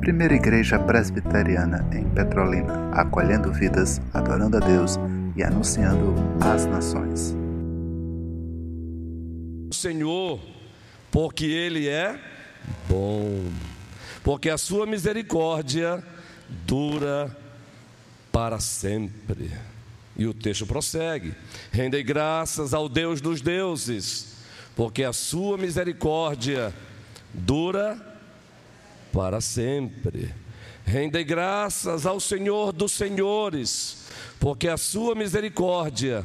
Primeira Igreja Presbiteriana em Petrolina, acolhendo vidas, adorando a Deus e anunciando às nações. Senhor, porque Ele é bom, porque a Sua misericórdia dura para sempre. E o texto prossegue: Rendei graças ao Deus dos deuses, porque a Sua misericórdia dura para sempre. Rendei graças ao Senhor dos senhores, porque a Sua misericórdia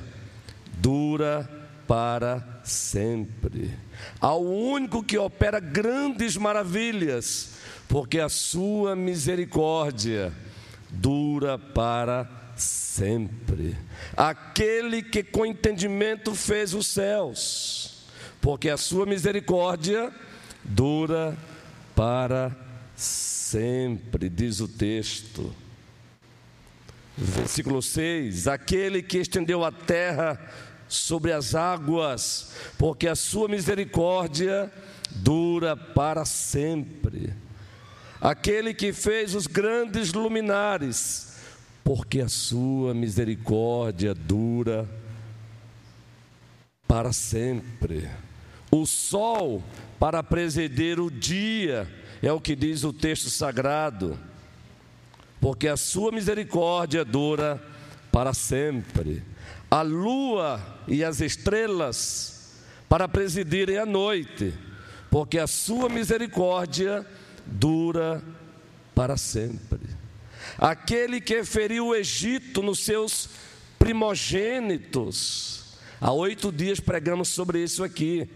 dura para sempre. Ao único que opera grandes maravilhas, porque a Sua misericórdia dura para sempre. Aquele que com entendimento fez os céus, porque a sua misericórdia dura para sempre, diz o texto. Versículo 6: Aquele que estendeu a terra sobre as águas, porque a sua misericórdia dura para sempre aquele que fez os grandes luminares, porque a sua misericórdia dura para sempre. O sol para presidir o dia, é o que diz o texto sagrado, porque a sua misericórdia dura para sempre. A lua e as estrelas para presidirem a noite, porque a sua misericórdia dura para sempre. Aquele que feriu o Egito nos seus primogênitos, há oito dias pregamos sobre isso aqui.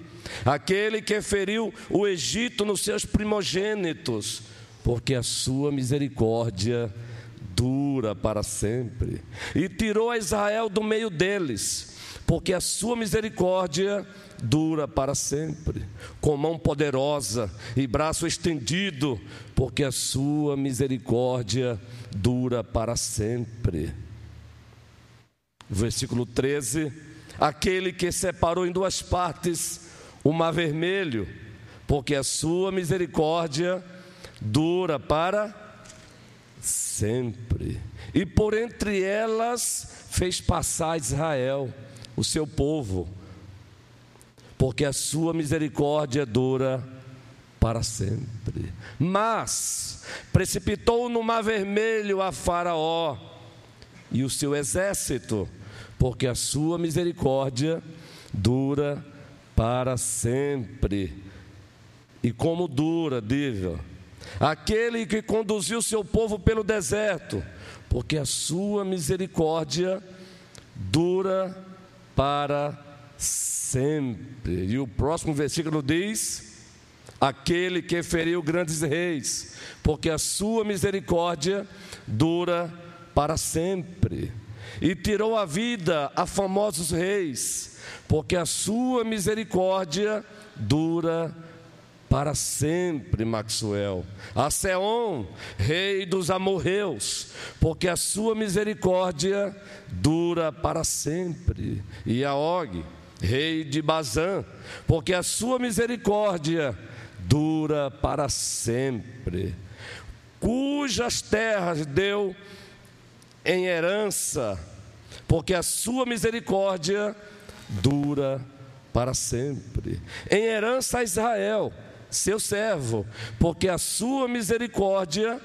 Aquele que feriu o Egito nos seus primogênitos, porque a sua misericórdia dura para sempre. E tirou a Israel do meio deles, porque a sua misericórdia dura para sempre, com mão poderosa e braço estendido, porque a sua misericórdia dura para sempre. Versículo 13: Aquele que separou em duas partes o mar vermelho, porque a sua misericórdia dura para sempre. E por entre elas fez passar Israel, o seu povo porque a sua misericórdia dura para sempre. Mas precipitou no mar vermelho a Faraó e o seu exército, porque a sua misericórdia dura para sempre. E como dura, diga, aquele que conduziu seu povo pelo deserto, porque a sua misericórdia dura para sempre. E o próximo versículo diz: Aquele que feriu grandes reis, porque a sua misericórdia dura para sempre. E tirou a vida a famosos reis, porque a sua misericórdia dura para sempre, Maxwell. A Seon, rei dos amorreus, porque a sua misericórdia dura para sempre. E a Og, rei de Bazã, porque a sua misericórdia dura para sempre, cujas terras deu em herança, porque a sua misericórdia dura para sempre. Em herança a Israel, seu servo, porque a sua misericórdia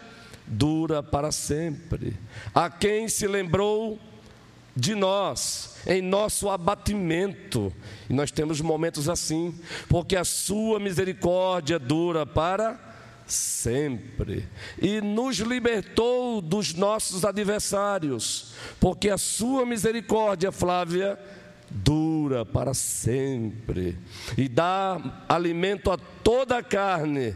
dura para sempre. A quem se lembrou de nós, em nosso abatimento. E nós temos momentos assim, porque a sua misericórdia dura para sempre. E nos libertou dos nossos adversários, porque a sua misericórdia, Flávia, dura para sempre. E dá alimento a toda a carne.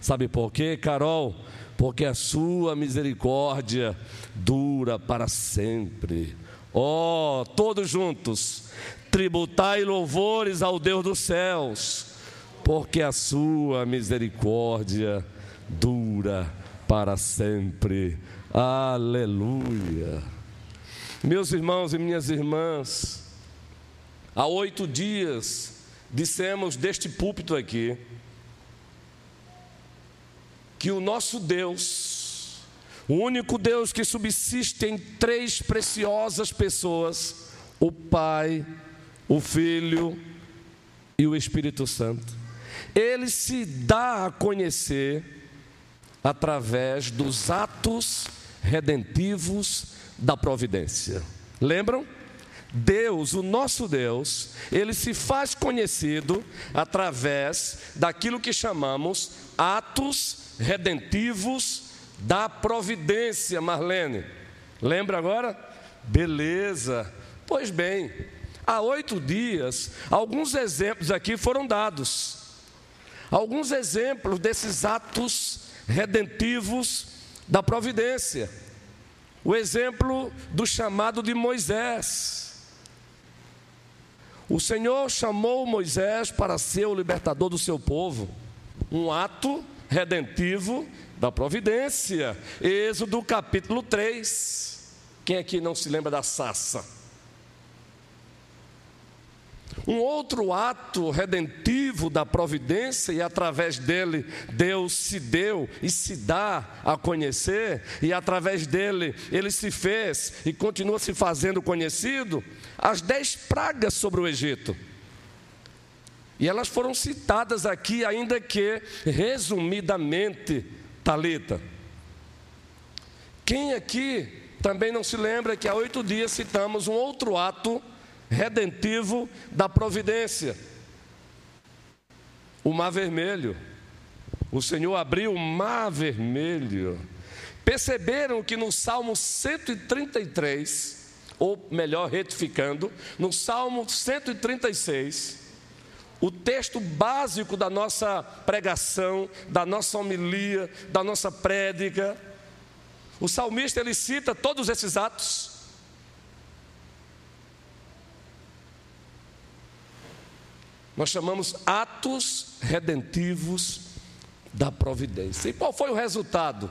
Sabe por quê, Carol? Porque a sua misericórdia dura para sempre. Oh, todos juntos, tributai louvores ao Deus dos céus, porque a sua misericórdia dura para sempre. Aleluia. Meus irmãos e minhas irmãs, há oito dias dissemos deste púlpito aqui que o nosso Deus, o único Deus que subsiste em três preciosas pessoas, o Pai, o Filho e o Espírito Santo, ele se dá a conhecer através dos atos redentivos da providência. Lembram? Deus, o nosso Deus, ele se faz conhecido através daquilo que chamamos atos redentivos da providência, Marlene. Lembra agora? Beleza. Pois bem, há oito dias, alguns exemplos aqui foram dados. Alguns exemplos desses atos redentivos da providência. O exemplo do chamado de Moisés. O Senhor chamou Moisés para ser o libertador do seu povo, um ato redentivo da providência. Êxodo capítulo 3. Quem aqui não se lembra da Sassa? Um outro ato redentivo da providência, e através dele Deus se deu e se dá a conhecer, e através dele ele se fez e continua se fazendo conhecido, as dez pragas sobre o Egito. E elas foram citadas aqui, ainda que resumidamente, Talita. Quem aqui também não se lembra que há oito dias citamos um outro ato redentivo da providência. O mar vermelho. O Senhor abriu o mar vermelho. Perceberam que no Salmo 133, ou melhor, retificando, no Salmo 136, o texto básico da nossa pregação, da nossa homilia, da nossa prédica, o salmista ele cita todos esses atos. Nós chamamos atos redentivos da providência. E qual foi o resultado?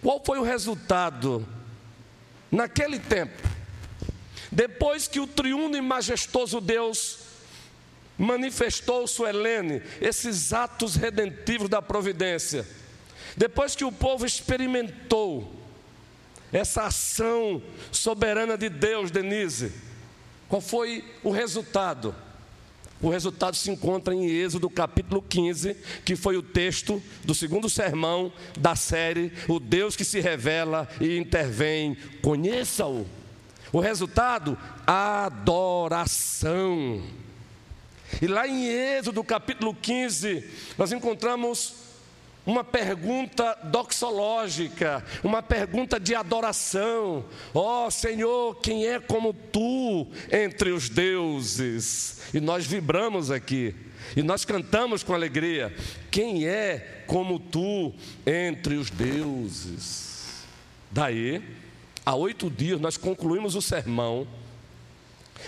Qual foi o resultado naquele tempo? Depois que o triuno e majestoso Deus manifestou Suelene, esses atos redentivos da providência, depois que o povo experimentou essa ação soberana de Deus, Denise, qual foi o resultado? O resultado se encontra em Êxodo capítulo 15, que foi o texto do segundo sermão da série O Deus que se revela e intervém. Conheça-o. O resultado? Adoração. E lá em Êxodo capítulo 15, nós encontramos uma pergunta doxológica, uma pergunta de adoração. Ó oh, Senhor, quem é como tu entre os deuses? E nós vibramos aqui, e nós cantamos com alegria: Quem é como tu entre os deuses? Daí, há oito dias, nós concluímos o sermão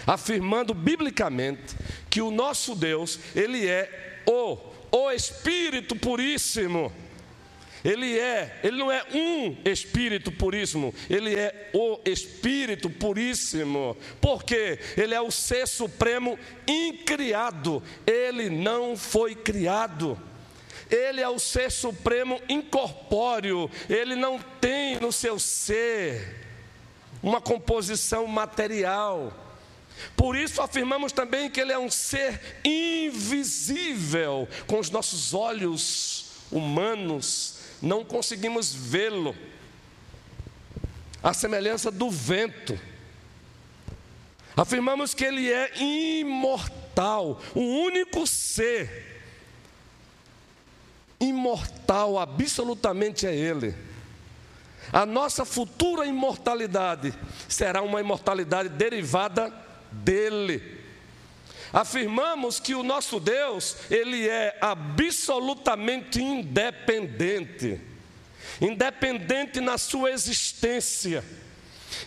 afirmando biblicamente que o nosso Deus, Ele é o o Espírito Puríssimo. Ele é, ele não é um Espírito Puríssimo, ele é o Espírito Puríssimo, porque ele é o ser supremo incriado, ele não foi criado. Ele é o ser supremo incorpóreo, ele não tem no seu ser uma composição material. Por isso afirmamos também que ele é um ser invisível, com os nossos olhos humanos não conseguimos vê-lo. A semelhança do vento. Afirmamos que ele é imortal, o único ser imortal, absolutamente é ele. A nossa futura imortalidade será uma imortalidade derivada dele. Afirmamos que o nosso Deus, ele é absolutamente independente. Independente na sua existência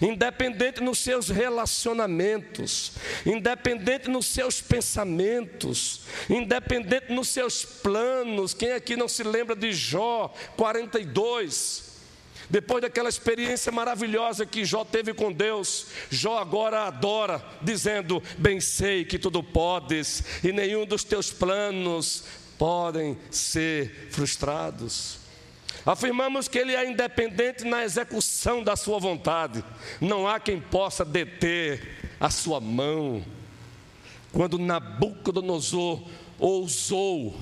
independente nos seus relacionamentos, independente nos seus pensamentos, independente nos seus planos. Quem aqui não se lembra de Jó 42? Depois daquela experiência maravilhosa que Jó teve com Deus, Jó agora adora, dizendo: Bem sei que tudo podes, e nenhum dos teus planos podem ser frustrados. Afirmamos que ele é independente na execução da sua vontade. Não há quem possa deter a sua mão. Quando Nabucodonosor ousou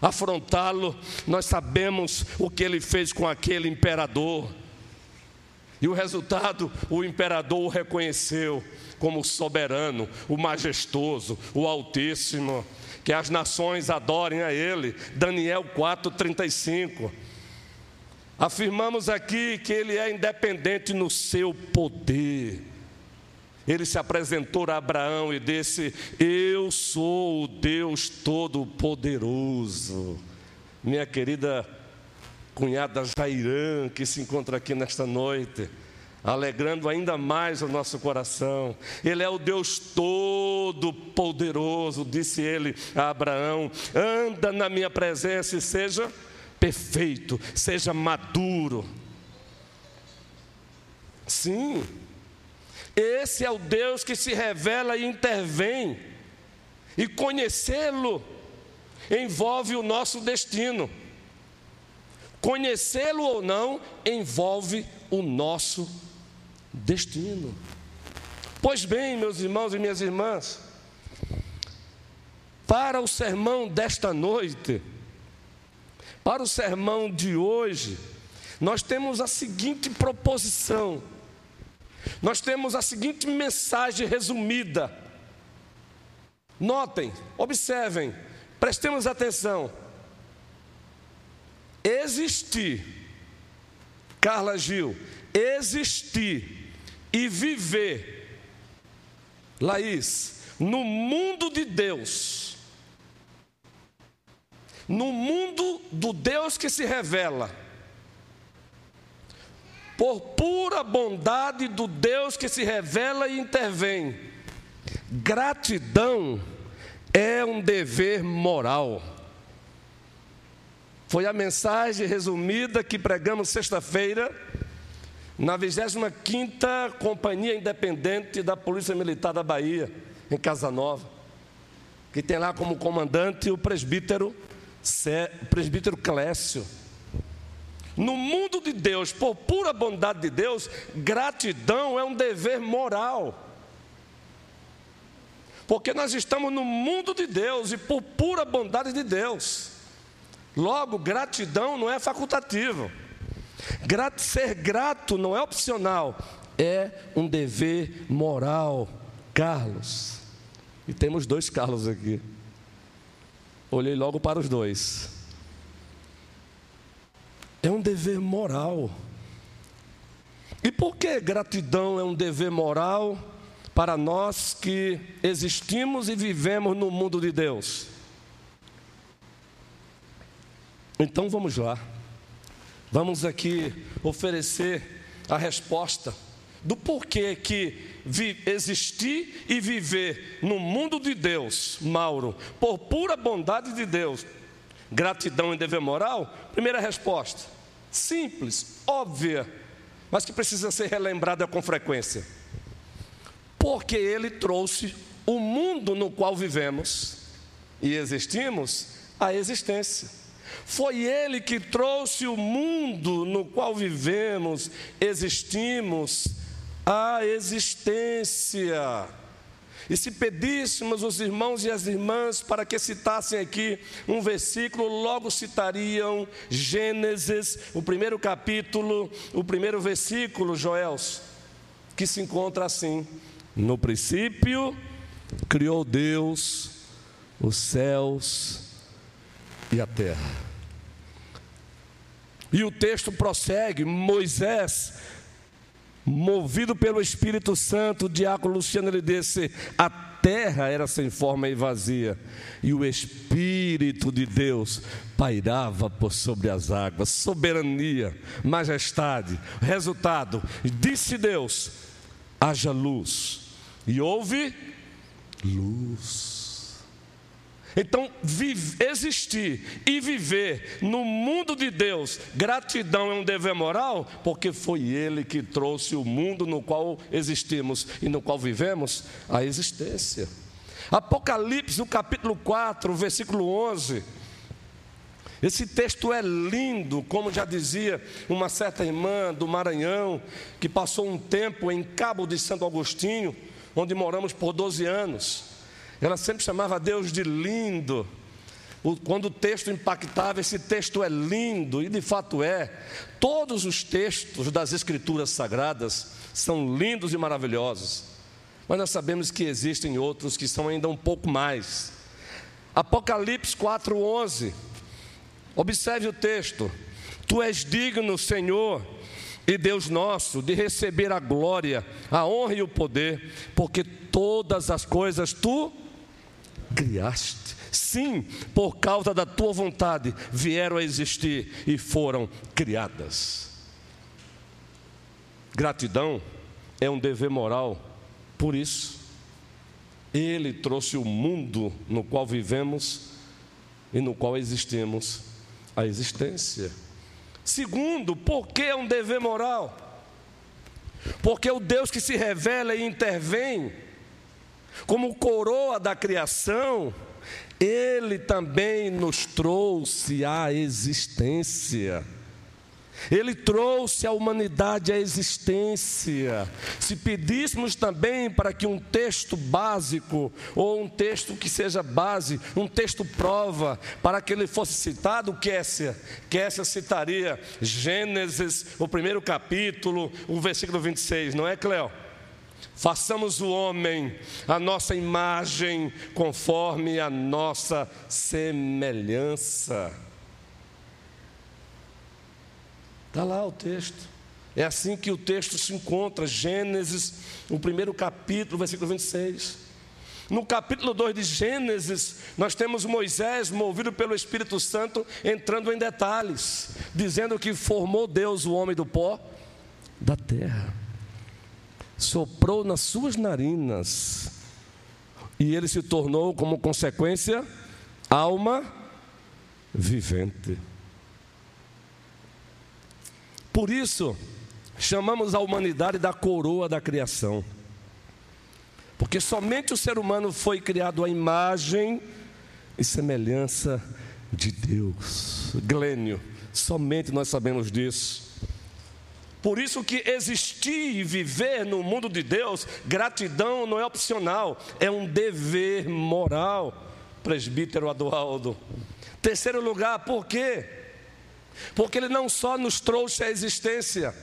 afrontá-lo, nós sabemos o que ele fez com aquele imperador. E o resultado, o imperador o reconheceu como soberano, o majestoso, o altíssimo, que as nações adorem a ele. Daniel 4:35. Afirmamos aqui que ele é independente no seu poder. Ele se apresentou a Abraão e disse: Eu sou o Deus Todo-Poderoso. Minha querida cunhada Jairã, que se encontra aqui nesta noite, alegrando ainda mais o nosso coração. Ele é o Deus Todo-Poderoso, disse ele a Abraão: Anda na minha presença e seja perfeito, seja maduro. Sim, esse é o Deus que se revela e intervém, e conhecê-lo envolve o nosso destino. Conhecê-lo ou não envolve o nosso destino. Pois bem, meus irmãos e minhas irmãs, para o sermão desta noite, para o sermão de hoje, nós temos a seguinte proposição, nós temos a seguinte mensagem resumida. Notem, observem, prestemos atenção. Existir, Carla Gil, existir e viver, Laís, no mundo de Deus, no mundo do Deus que se revela, por pura bondade do Deus que se revela e intervém, gratidão é um dever moral. Foi a mensagem resumida que pregamos sexta-feira na 25ª Companhia Independente da Polícia Militar da Bahia, em Casa Nova, que tem lá como comandante o presbítero presbítero Clécio. No mundo de Deus, por pura bondade de Deus, gratidão é um dever moral. Porque nós estamos no mundo de Deus e por pura bondade de Deus. Logo, gratidão não é facultativo. ser grato não é opcional, é um dever moral. Carlos. E temos dois Carlos aqui. Olhei logo para os dois. É um dever moral. E por que gratidão é um dever moral para nós que existimos e vivemos no mundo de Deus? Então vamos lá. Vamos aqui oferecer a resposta do porquê que existir e viver no mundo de Deus, Mauro, por pura bondade de Deus, gratidão e dever moral? Primeira resposta, simples, óbvia, mas que precisa ser relembrada com frequência. Porque Ele trouxe o mundo no qual vivemos e existimos à existência. Foi Ele que trouxe o mundo no qual vivemos, existimos a existência. E se pedíssemos os irmãos e as irmãs para que citassem aqui um versículo, logo citariam Gênesis, o primeiro capítulo, o primeiro versículo, Joels, que se encontra assim: No princípio criou Deus os céus e a terra. E o texto prossegue: Moisés movido pelo Espírito Santo, o diácono Luciano ele disse: a terra era sem forma e vazia, e o Espírito de Deus pairava por sobre as águas, soberania, majestade. Resultado: disse Deus: haja luz, e houve luz. Então, existir e viver no mundo de Deus, gratidão é um dever moral, porque foi Ele que trouxe o mundo no qual existimos e no qual vivemos a existência. Apocalipse, no capítulo 4, versículo 11, Esse texto é lindo, como já dizia uma certa irmã do Maranhão, que passou um tempo em Cabo de Santo Agostinho, onde moramos por 12 anos. Ela sempre chamava Deus de lindo. Quando o texto impactava, esse texto é lindo, e de fato é. Todos os textos das Escrituras Sagradas são lindos e maravilhosos. Mas nós sabemos que existem outros que são ainda um pouco mais. Apocalipse 4:11. Observe o texto. Tu és digno, Senhor, e Deus nosso, de receber a glória, a honra e o poder, porque todas as coisas tu criaste. Sim, por causa da tua vontade vieram a existir e foram criadas. Gratidão é um dever moral, por isso, Ele trouxe o mundo no qual vivemos e no qual existimos a existência. Segundo, por que é um dever moral? Porque o Deus que se revela e intervém, como coroa da criação, Ele também nos trouxe à existência. Ele trouxe a humanidade à existência. Se pedíssemos também para que um texto básico, ou um texto que seja base, um texto prova, para que ele fosse citado, Kessia, Kessia citaria Gênesis, o primeiro capítulo, o versículo 26, não é, Cleo? Façamos o homem a nossa imagem, conforme a nossa semelhança. Está lá o texto. É assim que o texto se encontra, Gênesis, o primeiro capítulo, versículo 26. No capítulo 2 de Gênesis, nós temos Moisés, movido pelo Espírito Santo, entrando em detalhes, dizendo que formou Deus o homem do pó da terra, soprou nas suas narinas, e ele se tornou, como consequência, alma vivente. Por isso, chamamos a humanidade da coroa da criação. Porque somente o ser humano foi criado à imagem e semelhança de Deus. Glênio, somente nós sabemos disso. Por isso que existir e viver no mundo de Deus, gratidão não é opcional, é um dever moral. Presbítero Adualdo. Terceiro lugar, por quê? Porque Ele não só nos trouxe a existência,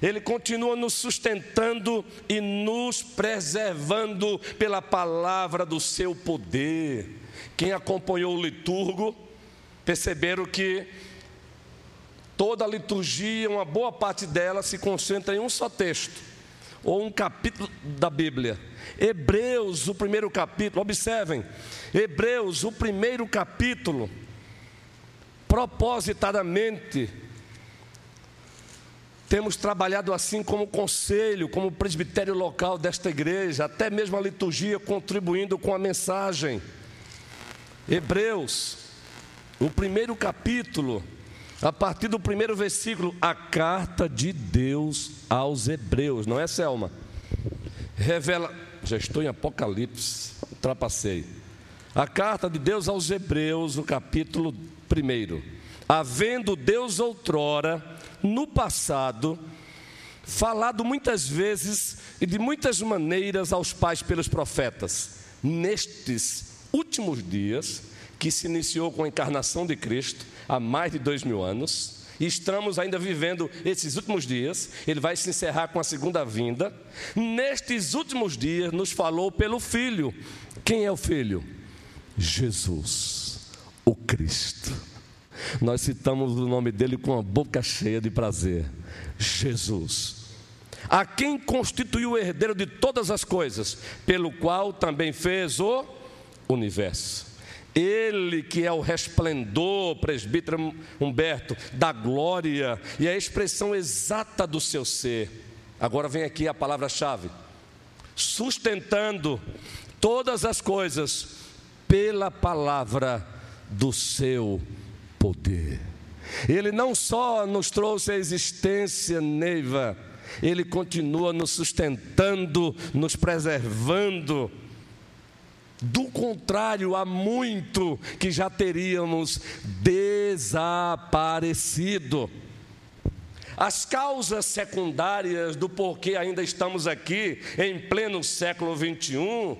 Ele continua nos sustentando e nos preservando pela palavra do seu poder. Quem acompanhou o liturgo, perceberam que toda a liturgia, uma boa parte dela se concentra em um só texto, ou um capítulo da Bíblia. Hebreus, o primeiro capítulo, observem, Hebreus, o primeiro capítulo propositadamente, temos trabalhado assim como conselho, como presbitério local desta igreja, até mesmo a liturgia contribuindo com a mensagem. Hebreus, o primeiro capítulo, a partir do primeiro versículo, a carta de Deus aos Hebreus, não é, Selma? Revela, já estou em Apocalipse, ultrapassei. A carta de Deus aos Hebreus, no capítulo Primeiro, havendo Deus outrora, no passado, falado muitas vezes e de muitas maneiras aos pais pelos profetas, nestes últimos dias, que se iniciou com a encarnação de Cristo há mais de dois mil anos, e estamos ainda vivendo esses últimos dias, ele vai se encerrar com a segunda vinda. Nestes últimos dias, nos falou pelo Filho. Quem é o Filho? Jesus o Cristo. Nós citamos o nome dele com a boca cheia de prazer: Jesus. A quem constituiu o herdeiro de todas as coisas, pelo qual também fez o universo. Ele que é o resplendor, presbítero Humberto, da glória e a expressão exata do seu ser. Agora vem aqui a palavra-chave: sustentando todas as coisas pela palavra do seu poder. Ele não só nos trouxe a existência, Neiva, ele continua nos sustentando, nos preservando. Do contrário, há muito que já teríamos desaparecido. As causas secundárias do porquê ainda estamos aqui em pleno século 21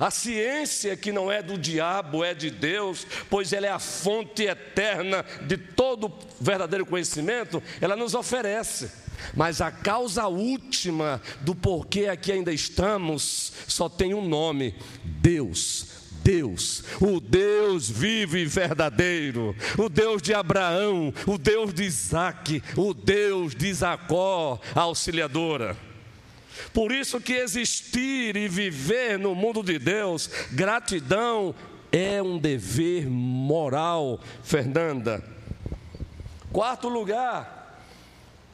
a ciência que não é do diabo, é de Deus, pois ela é a fonte eterna de todo verdadeiro conhecimento, ela nos oferece. Mas a causa última do porquê aqui ainda estamos só tem um nome: Deus. Deus, o Deus vivo e verdadeiro, o Deus de Abraão, o Deus de Isaac, o Deus de Jacó, a auxiliadora. Por isso que existir e viver no mundo de Deus, gratidão é um dever moral, Fernanda. Quarto lugar,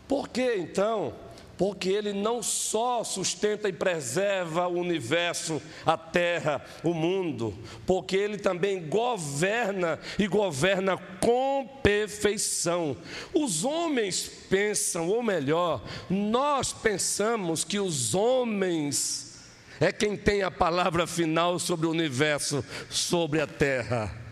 por que então porque ele não só sustenta e preserva o universo, a terra, o mundo, porque ele também governa e governa com perfeição. Os homens pensam, ou melhor, nós pensamos que os homens é quem tem a palavra final sobre o universo, sobre a terra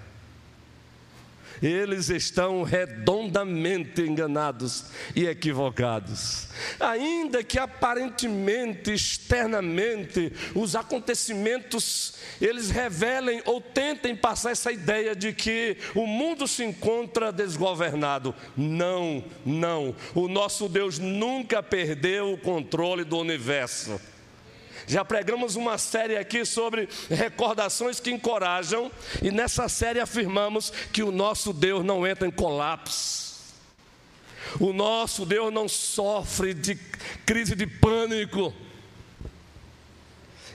eles estão redondamente enganados e equivocados. Ainda que aparentemente, externamente, os acontecimentos eles revelem ou tentem passar essa ideia de que o mundo se encontra desgovernado. Não, não. O nosso Deus nunca perdeu o controle do universo. Já pregamos uma série aqui sobre recordações que encorajam, e nessa série afirmamos que o nosso Deus não entra em colapso. O nosso Deus não sofre de crise de pânico.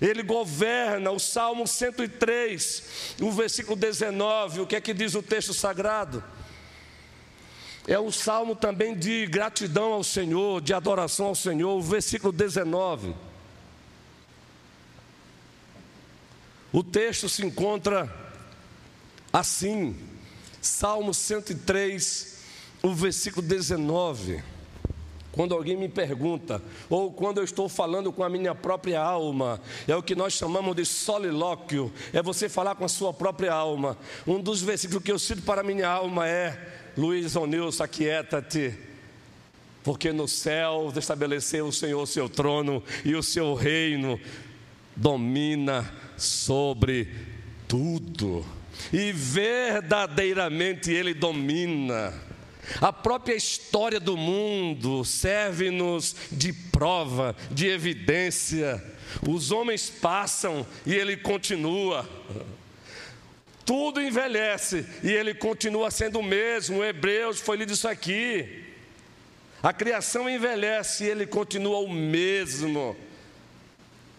Ele governa, o Salmo 103, o versículo 19, o que é que diz o texto sagrado? É o salmo também de gratidão ao Senhor, de adoração ao Senhor, o versículo 19. O texto se encontra assim, Salmo 103, o versículo 19. Quando alguém me pergunta, ou quando eu estou falando com a minha própria alma, é o que nós chamamos de solilóquio, é você falar com a sua própria alma. Um dos versículos que eu cito para a minha alma é: Luiz Onilson, aquieta-te, porque no céu estabeleceu o Senhor o seu trono e o seu reino domina sobre tudo, e verdadeiramente Ele domina. A própria história do mundo serve-nos de prova, de evidência. Os homens passam e ele continua. Tudo envelhece e ele continua sendo o mesmo. Hebreus foi lido isso aqui. A criação envelhece e ele continua o mesmo.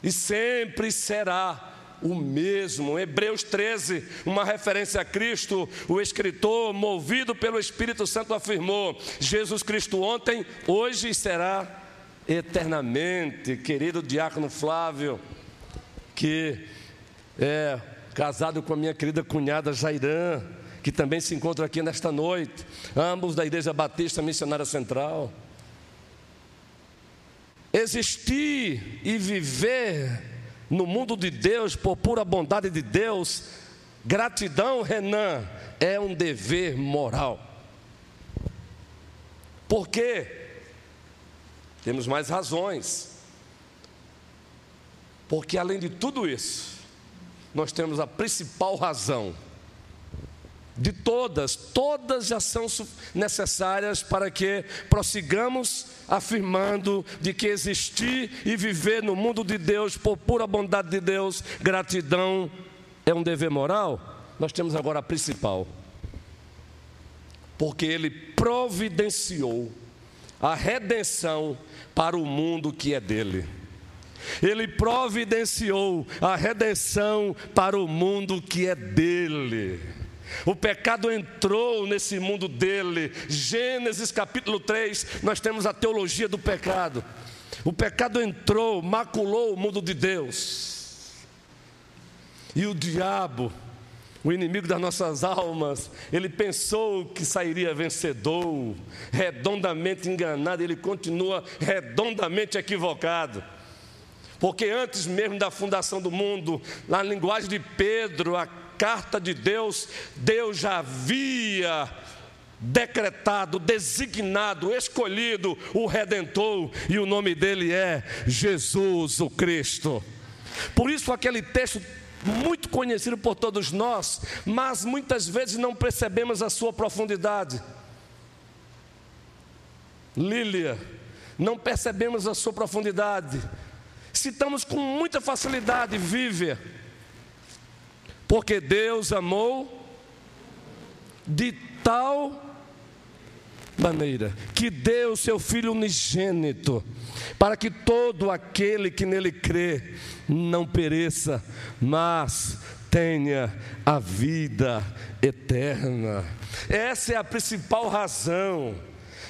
E sempre será o mesmo. Hebreus 13, uma referência a Cristo, o escritor, movido pelo Espírito Santo, afirmou: Jesus Cristo ontem, hoje será eternamente. Querido diácono Flávio, que é casado com a minha querida cunhada Jairã, que também se encontra aqui nesta noite, ambos da Igreja Batista Missionária Central. Existir e viver no mundo de Deus, por pura bondade de Deus, gratidão, Renan, é um dever moral. Por quê? Temos mais razões. Porque além de tudo isso, nós temos a principal razão de todas, todas já são necessárias para que prossigamos afirmando de que existir e viver no mundo de Deus por pura bondade de Deus, gratidão é um dever moral. Nós temos agora a principal. Porque ele providenciou a redenção para o mundo que é dele. Ele providenciou a redenção para o mundo que é dele. O pecado entrou nesse mundo dele. Gênesis capítulo 3, nós temos a teologia do pecado. O pecado entrou, maculou o mundo de Deus. E o diabo, o inimigo das nossas almas, ele pensou que sairia vencedor, redondamente enganado, ele continua redondamente equivocado. Porque antes mesmo da fundação do mundo, na linguagem de Pedro, a carta de Deus, Deus já havia decretado, designado, escolhido o redentor, e o nome dele é Jesus o Cristo. Por isso, aquele texto muito conhecido por todos nós, mas muitas vezes não percebemos a sua profundidade. Lília, não percebemos a sua profundidade. Citamos com muita facilidade, vive. Porque Deus amou de tal maneira que deu seu Filho unigênito, para que todo aquele que nele crê não pereça, mas tenha a vida eterna. Essa é a principal razão.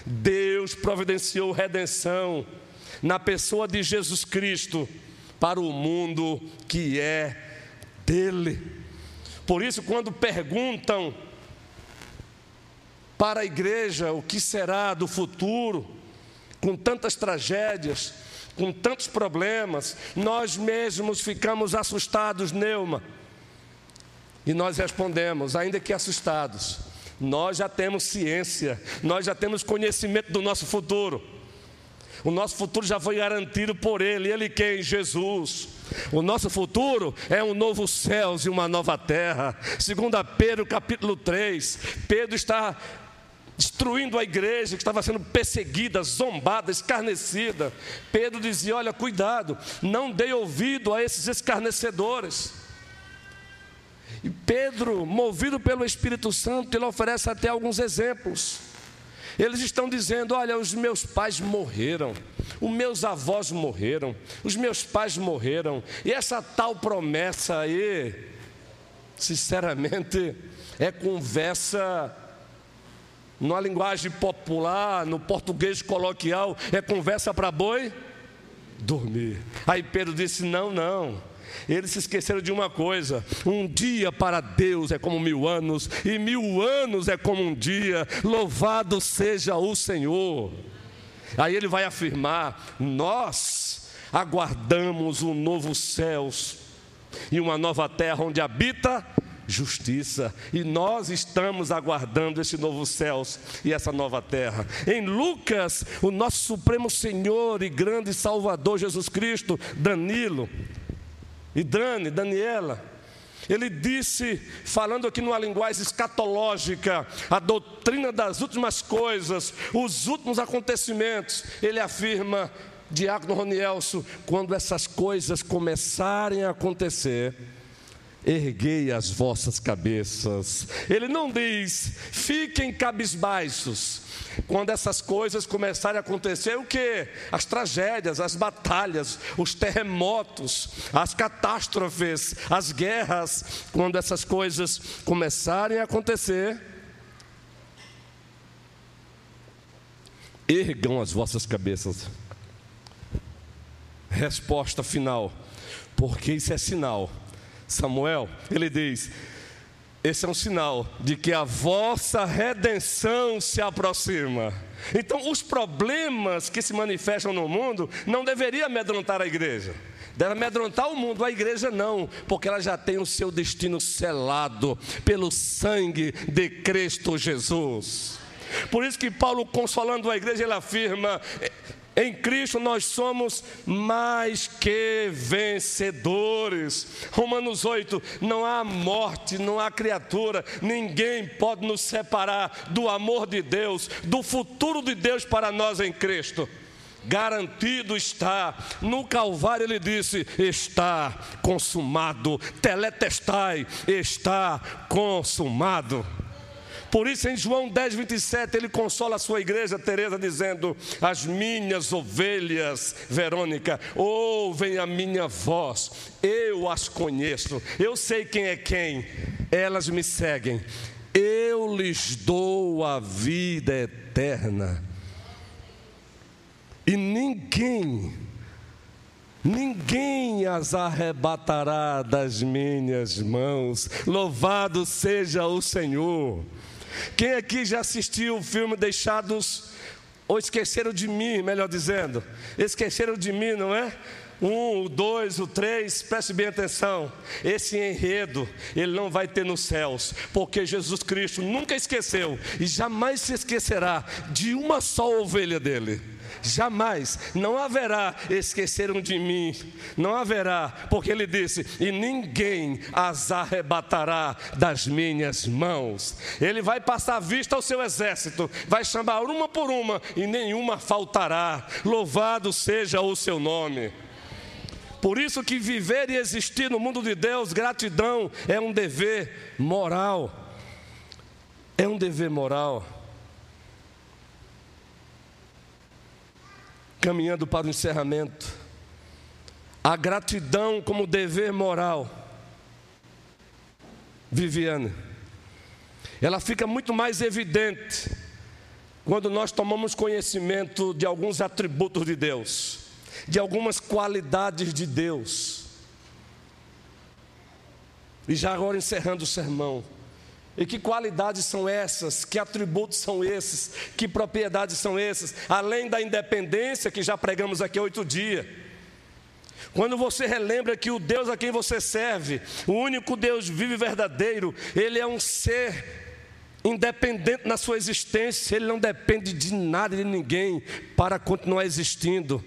Deus providenciou redenção na pessoa de Jesus Cristo para o mundo que é dele. Por isso, quando perguntam para a igreja o que será do futuro, com tantas tragédias, com tantos problemas, nós mesmos ficamos assustados, Neuma. E nós respondemos, ainda que assustados, nós já temos ciência, nós já temos conhecimento do nosso futuro. O nosso futuro já foi garantido por Ele, Ele quem? Jesus. O nosso futuro é um novo céu e uma nova terra. Segundo Pedro capítulo 3, Pedro está destruindo a igreja que estava sendo perseguida, zombada, escarnecida. Pedro dizia: Olha, cuidado, não dê ouvido a esses escarnecedores. E Pedro, movido pelo Espírito Santo, ele oferece até alguns exemplos. Eles estão dizendo: Olha, os meus pais morreram, os meus avós morreram, os meus pais morreram, e essa tal promessa aí, sinceramente, é conversa numa linguagem popular, no português coloquial, é conversa para boi dormir. Aí Pedro disse: Não, não. Eles se esqueceram de uma coisa: um dia para Deus é como mil anos, e mil anos é como um dia. Louvado seja o Senhor. Aí ele vai afirmar: Nós aguardamos um novo céus e uma nova terra onde habita justiça. E nós estamos aguardando esse novo céus e essa nova terra. Em Lucas, o nosso Supremo Senhor e grande Salvador Jesus Cristo, Danilo e Dani, Daniela, ele disse, falando aqui numa linguagem escatológica, a doutrina das últimas coisas, os últimos acontecimentos, ele afirma, Diácono Ronielso, quando essas coisas começarem a acontecer, erguei as vossas cabeças. Ele não diz, fiquem cabisbaixos. Quando essas coisas começarem a acontecer, o que? As tragédias, as batalhas, os terremotos, as catástrofes, as guerras, quando essas coisas começarem a acontecer, ergam as vossas cabeças. Resposta final, porque isso é sinal Samuel, ele diz: esse é um sinal de que a vossa redenção se aproxima. Então, os problemas que se manifestam no mundo não deveriam amedrontar a igreja. Deve amedrontar o mundo, a igreja não, porque ela já tem o seu destino selado pelo sangue de Cristo Jesus. Por isso que Paulo, consolando a igreja, ele afirma: em Cristo nós somos mais que vencedores. Romanos 8: não há morte, não há criatura, ninguém pode nos separar do amor de Deus, do futuro de Deus para nós em Cristo. Garantido está, no Calvário ele disse: está consumado, teletestai, está consumado. Por isso, em João 10, 27, ele consola a sua igreja, Teresa, dizendo: As minhas ovelhas, Verônica, ouvem a minha voz, eu as conheço, eu sei quem é quem, elas me seguem, eu lhes dou a vida eterna, e ninguém, Ninguém as arrebatará das minhas mãos. Louvado seja o Senhor. Quem aqui já assistiu o filme Deixados ou Esqueceram de Mim, melhor dizendo? Esqueceram de Mim, não é? um, o dois, o três, preste bem atenção. Esse enredo, ele não vai ter nos céus, porque Jesus Cristo nunca esqueceu e jamais se esquecerá de uma só ovelha dele. Jamais, não haverá esqueceram de mim, não haverá, porque ele disse: e ninguém as arrebatará das minhas mãos. Ele vai passar a vista ao seu exército, vai chamar uma por uma e nenhuma faltará. Louvado seja o seu nome. Por isso que viver e existir no mundo de Deus, gratidão é um dever moral. É um dever moral. Caminhando para o encerramento, a gratidão como dever moral. Viviane, ela fica muito mais evidente quando nós tomamos conhecimento de alguns atributos de Deus de algumas qualidades de Deus. E já agora encerrando o sermão. E que qualidades são essas? Que atributos são esses? Que propriedades são essas? Além da independência que já pregamos aqui oito dias. Quando você relembra que o Deus a quem você serve, o único Deus vivo e verdadeiro, ele é um ser independente na sua existência, ele não depende de nada e de ninguém para continuar existindo.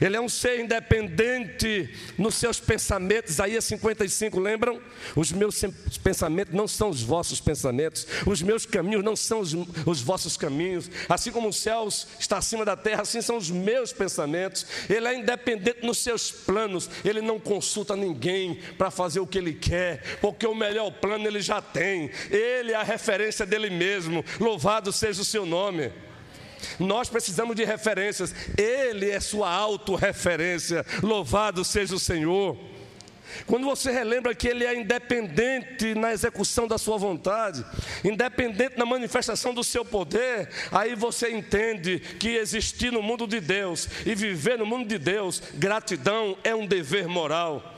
Ele é um ser independente nos seus pensamentos. Isaías 55, lembram? Os meus pensamentos não são os vossos pensamentos, os meus caminhos não são os, os vossos caminhos. Assim como os céus está acima da terra, assim são os meus pensamentos. Ele é independente nos seus planos. Ele não consulta ninguém para fazer o que ele quer, porque o melhor plano ele já tem. Ele é a referência dele mesmo. Louvado seja o seu nome. Nós precisamos de referências. Ele é sua autorreferência. Louvado seja o Senhor. Quando você relembra que Ele é independente na execução da sua vontade, independente na manifestação do seu poder, aí você entende que existir no mundo de Deus e viver no mundo de Deus, gratidão é um dever moral.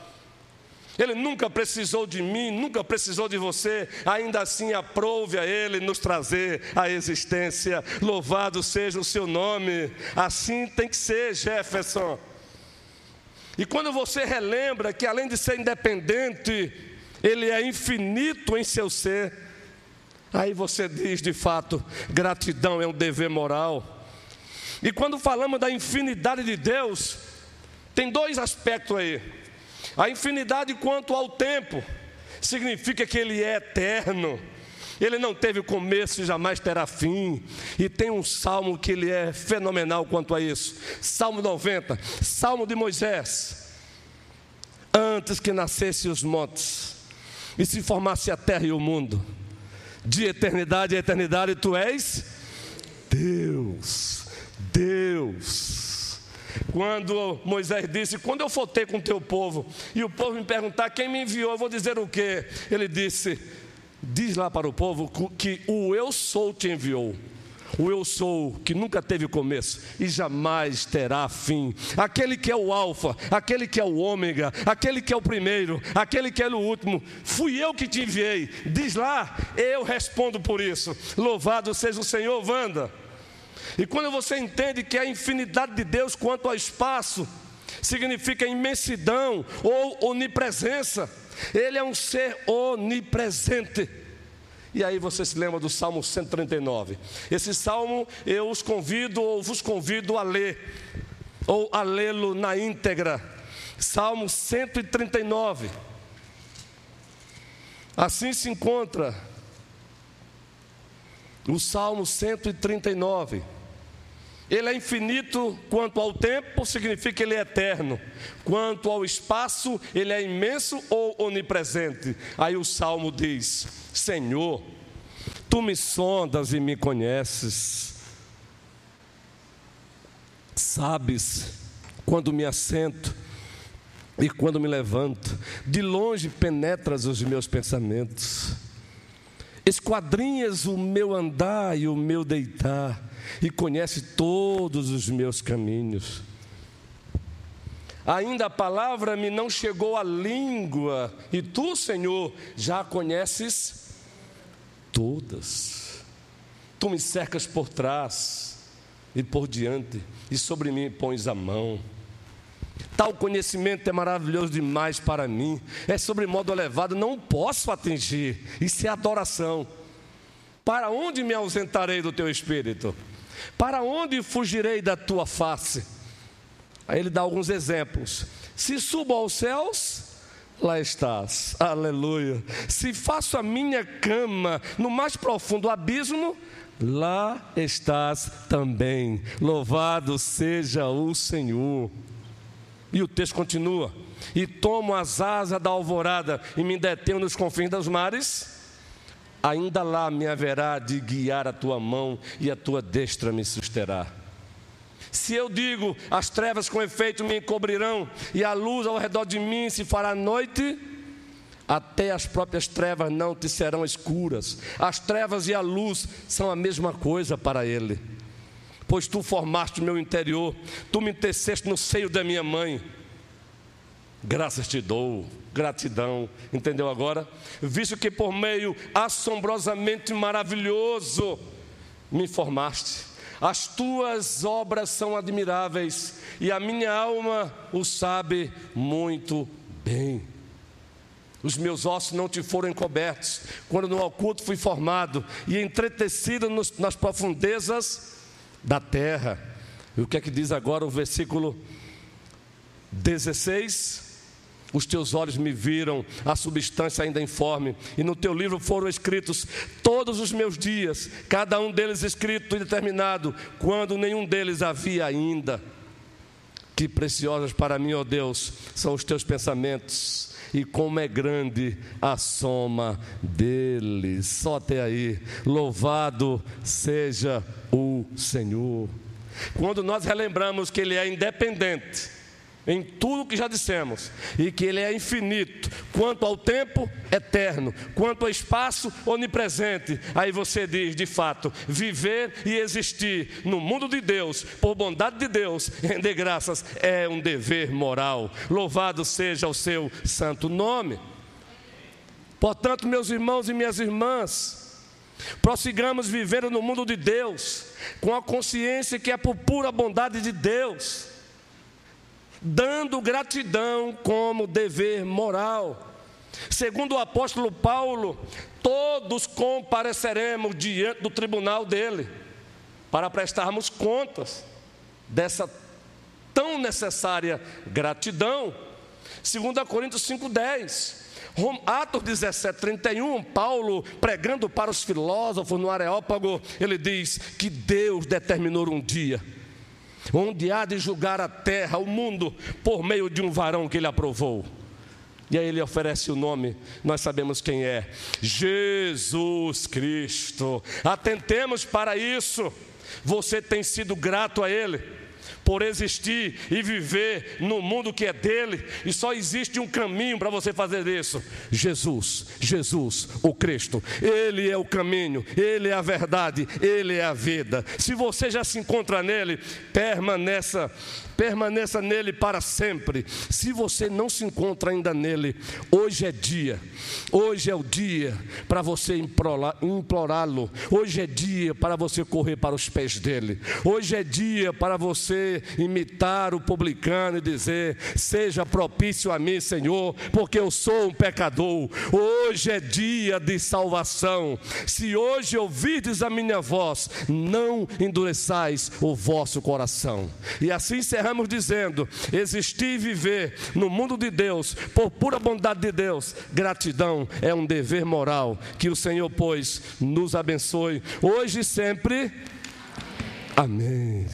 Ele nunca precisou de mim, nunca precisou de você, ainda assim aprove a Ele nos trazer a existência. Louvado seja o seu nome, assim tem que ser, Jefferson. E quando você relembra que além de ser independente, Ele é infinito em seu ser, aí você diz de fato: gratidão é um dever moral. E quando falamos da infinidade de Deus, tem dois aspectos aí. A infinidade quanto ao tempo significa que ele é eterno. Ele não teve começo e jamais terá fim. E tem um salmo que ele é fenomenal quanto a isso. Salmo 90, Salmo de Moisés. Antes que nascessem os montes e se formasse a terra e o mundo, de eternidade a eternidade tu és Deus. Deus. Quando Moisés disse: Quando eu for ter com o teu povo, e o povo me perguntar quem me enviou, eu vou dizer o quê? Ele disse: Diz lá para o povo que o eu sou te enviou. O eu sou que nunca teve começo e jamais terá fim. Aquele que é o Alfa, aquele que é o Ômega, aquele que é o primeiro, aquele que é o último, fui eu que te enviei. Diz lá, eu respondo por isso. Louvado seja o Senhor, Wanda. E quando você entende que a infinidade de Deus quanto ao espaço significa imensidão ou onipresença, Ele é um ser onipresente. E aí você se lembra do Salmo 139. Esse salmo eu os convido ou vos convido a ler, ou a lê-lo na íntegra. Salmo 139. Assim se encontra o Salmo 139. Ele é infinito quanto ao tempo, significa que ele é eterno. Quanto ao espaço, ele é imenso ou onipresente. Aí o salmo diz: Senhor, tu me sondas e me conheces. Sabes quando me assento e quando me levanto, de longe penetras os meus pensamentos. Esquadrinhas o meu andar e o meu deitar e conhece todos os meus caminhos. Ainda a palavra me não chegou à língua, e tu, Senhor, já conheces todas. Tu me cercas por trás e por diante, e sobre mim pões a mão. Tal conhecimento é maravilhoso demais para mim, é sobre modo elevado, não posso atingir. Isso é adoração. Para onde me ausentarei do teu espírito? Para onde fugirei da tua face? Aí ele dá alguns exemplos. Se subo aos céus, lá estás. Aleluia. Se faço a minha cama no mais profundo abismo, lá estás também. Louvado seja o Senhor. E o texto continua: E tomo as asas da alvorada e me detenho nos confins dos mares. Ainda lá me haverá de guiar a tua mão e a tua destra me susterá. Se eu digo, as trevas com efeito me encobrirão, e a luz ao redor de mim se fará noite, até as próprias trevas não te serão escuras. As trevas e a luz são a mesma coisa para ele. Pois tu formaste o meu interior, tu me teceste no seio da minha mãe. Graças te dou, gratidão, entendeu agora? Visto que por meio assombrosamente maravilhoso me formaste as tuas obras são admiráveis e a minha alma o sabe muito bem. Os meus ossos não te foram encobertos, quando no oculto fui formado e entretecido nos, nas profundezas da terra. E o que é que diz agora o versículo 16? Os teus olhos me viram a substância ainda informe, e no teu livro foram escritos todos os meus dias, cada um deles escrito e determinado, quando nenhum deles havia ainda. Que preciosos para mim, ó Deus, são os teus pensamentos, e como é grande a soma deles. Só até aí. Louvado seja o Senhor. Quando nós relembramos que Ele é independente, em tudo que já dissemos, e que Ele é infinito, quanto ao tempo eterno, quanto ao espaço onipresente. Aí você diz, de fato, viver e existir no mundo de Deus, por bondade de Deus, render graças, é um dever moral. Louvado seja o seu santo nome. Portanto, meus irmãos e minhas irmãs, prossigamos vivendo no mundo de Deus, com a consciência que é por pura bondade de Deus dando gratidão como dever moral. Segundo o apóstolo Paulo, todos compareceremos diante do tribunal dele para prestarmos contas dessa tão necessária gratidão. 2 Coríntios 5,10. Atos 17, 31, Paulo pregando para os filósofos no Areópago, ele diz que Deus determinou um dia onde há de julgar a terra, o mundo, por meio de um varão que ele aprovou. E aí ele oferece o nome, nós sabemos quem é: Jesus Cristo. Atentemos para isso. Você tem sido grato a Ele por existir e viver no mundo que é dele, e só existe um caminho para você fazer isso: Jesus, Jesus, o Cristo. Ele é o caminho, ele é a verdade, ele é a vida. Se você já se encontra nele, permaneça permaneça nele para sempre. Se você não se encontra ainda nele, hoje é dia, hoje é o dia para você implorá-lo, hoje é dia para você correr para os pés dele, hoje é dia para você imitar o publicano e dizer: Seja propício a mim, Senhor, porque eu sou um pecador. Hoje é dia de salvação. Se hoje ouvides a minha voz, não endureçais o vosso coração. E assim encerramos dizendo: existir e viver no mundo de Deus, por pura bondade de Deus, gratidão é um dever moral. Que o Senhor, pois, nos abençoe hoje e sempre. Amém.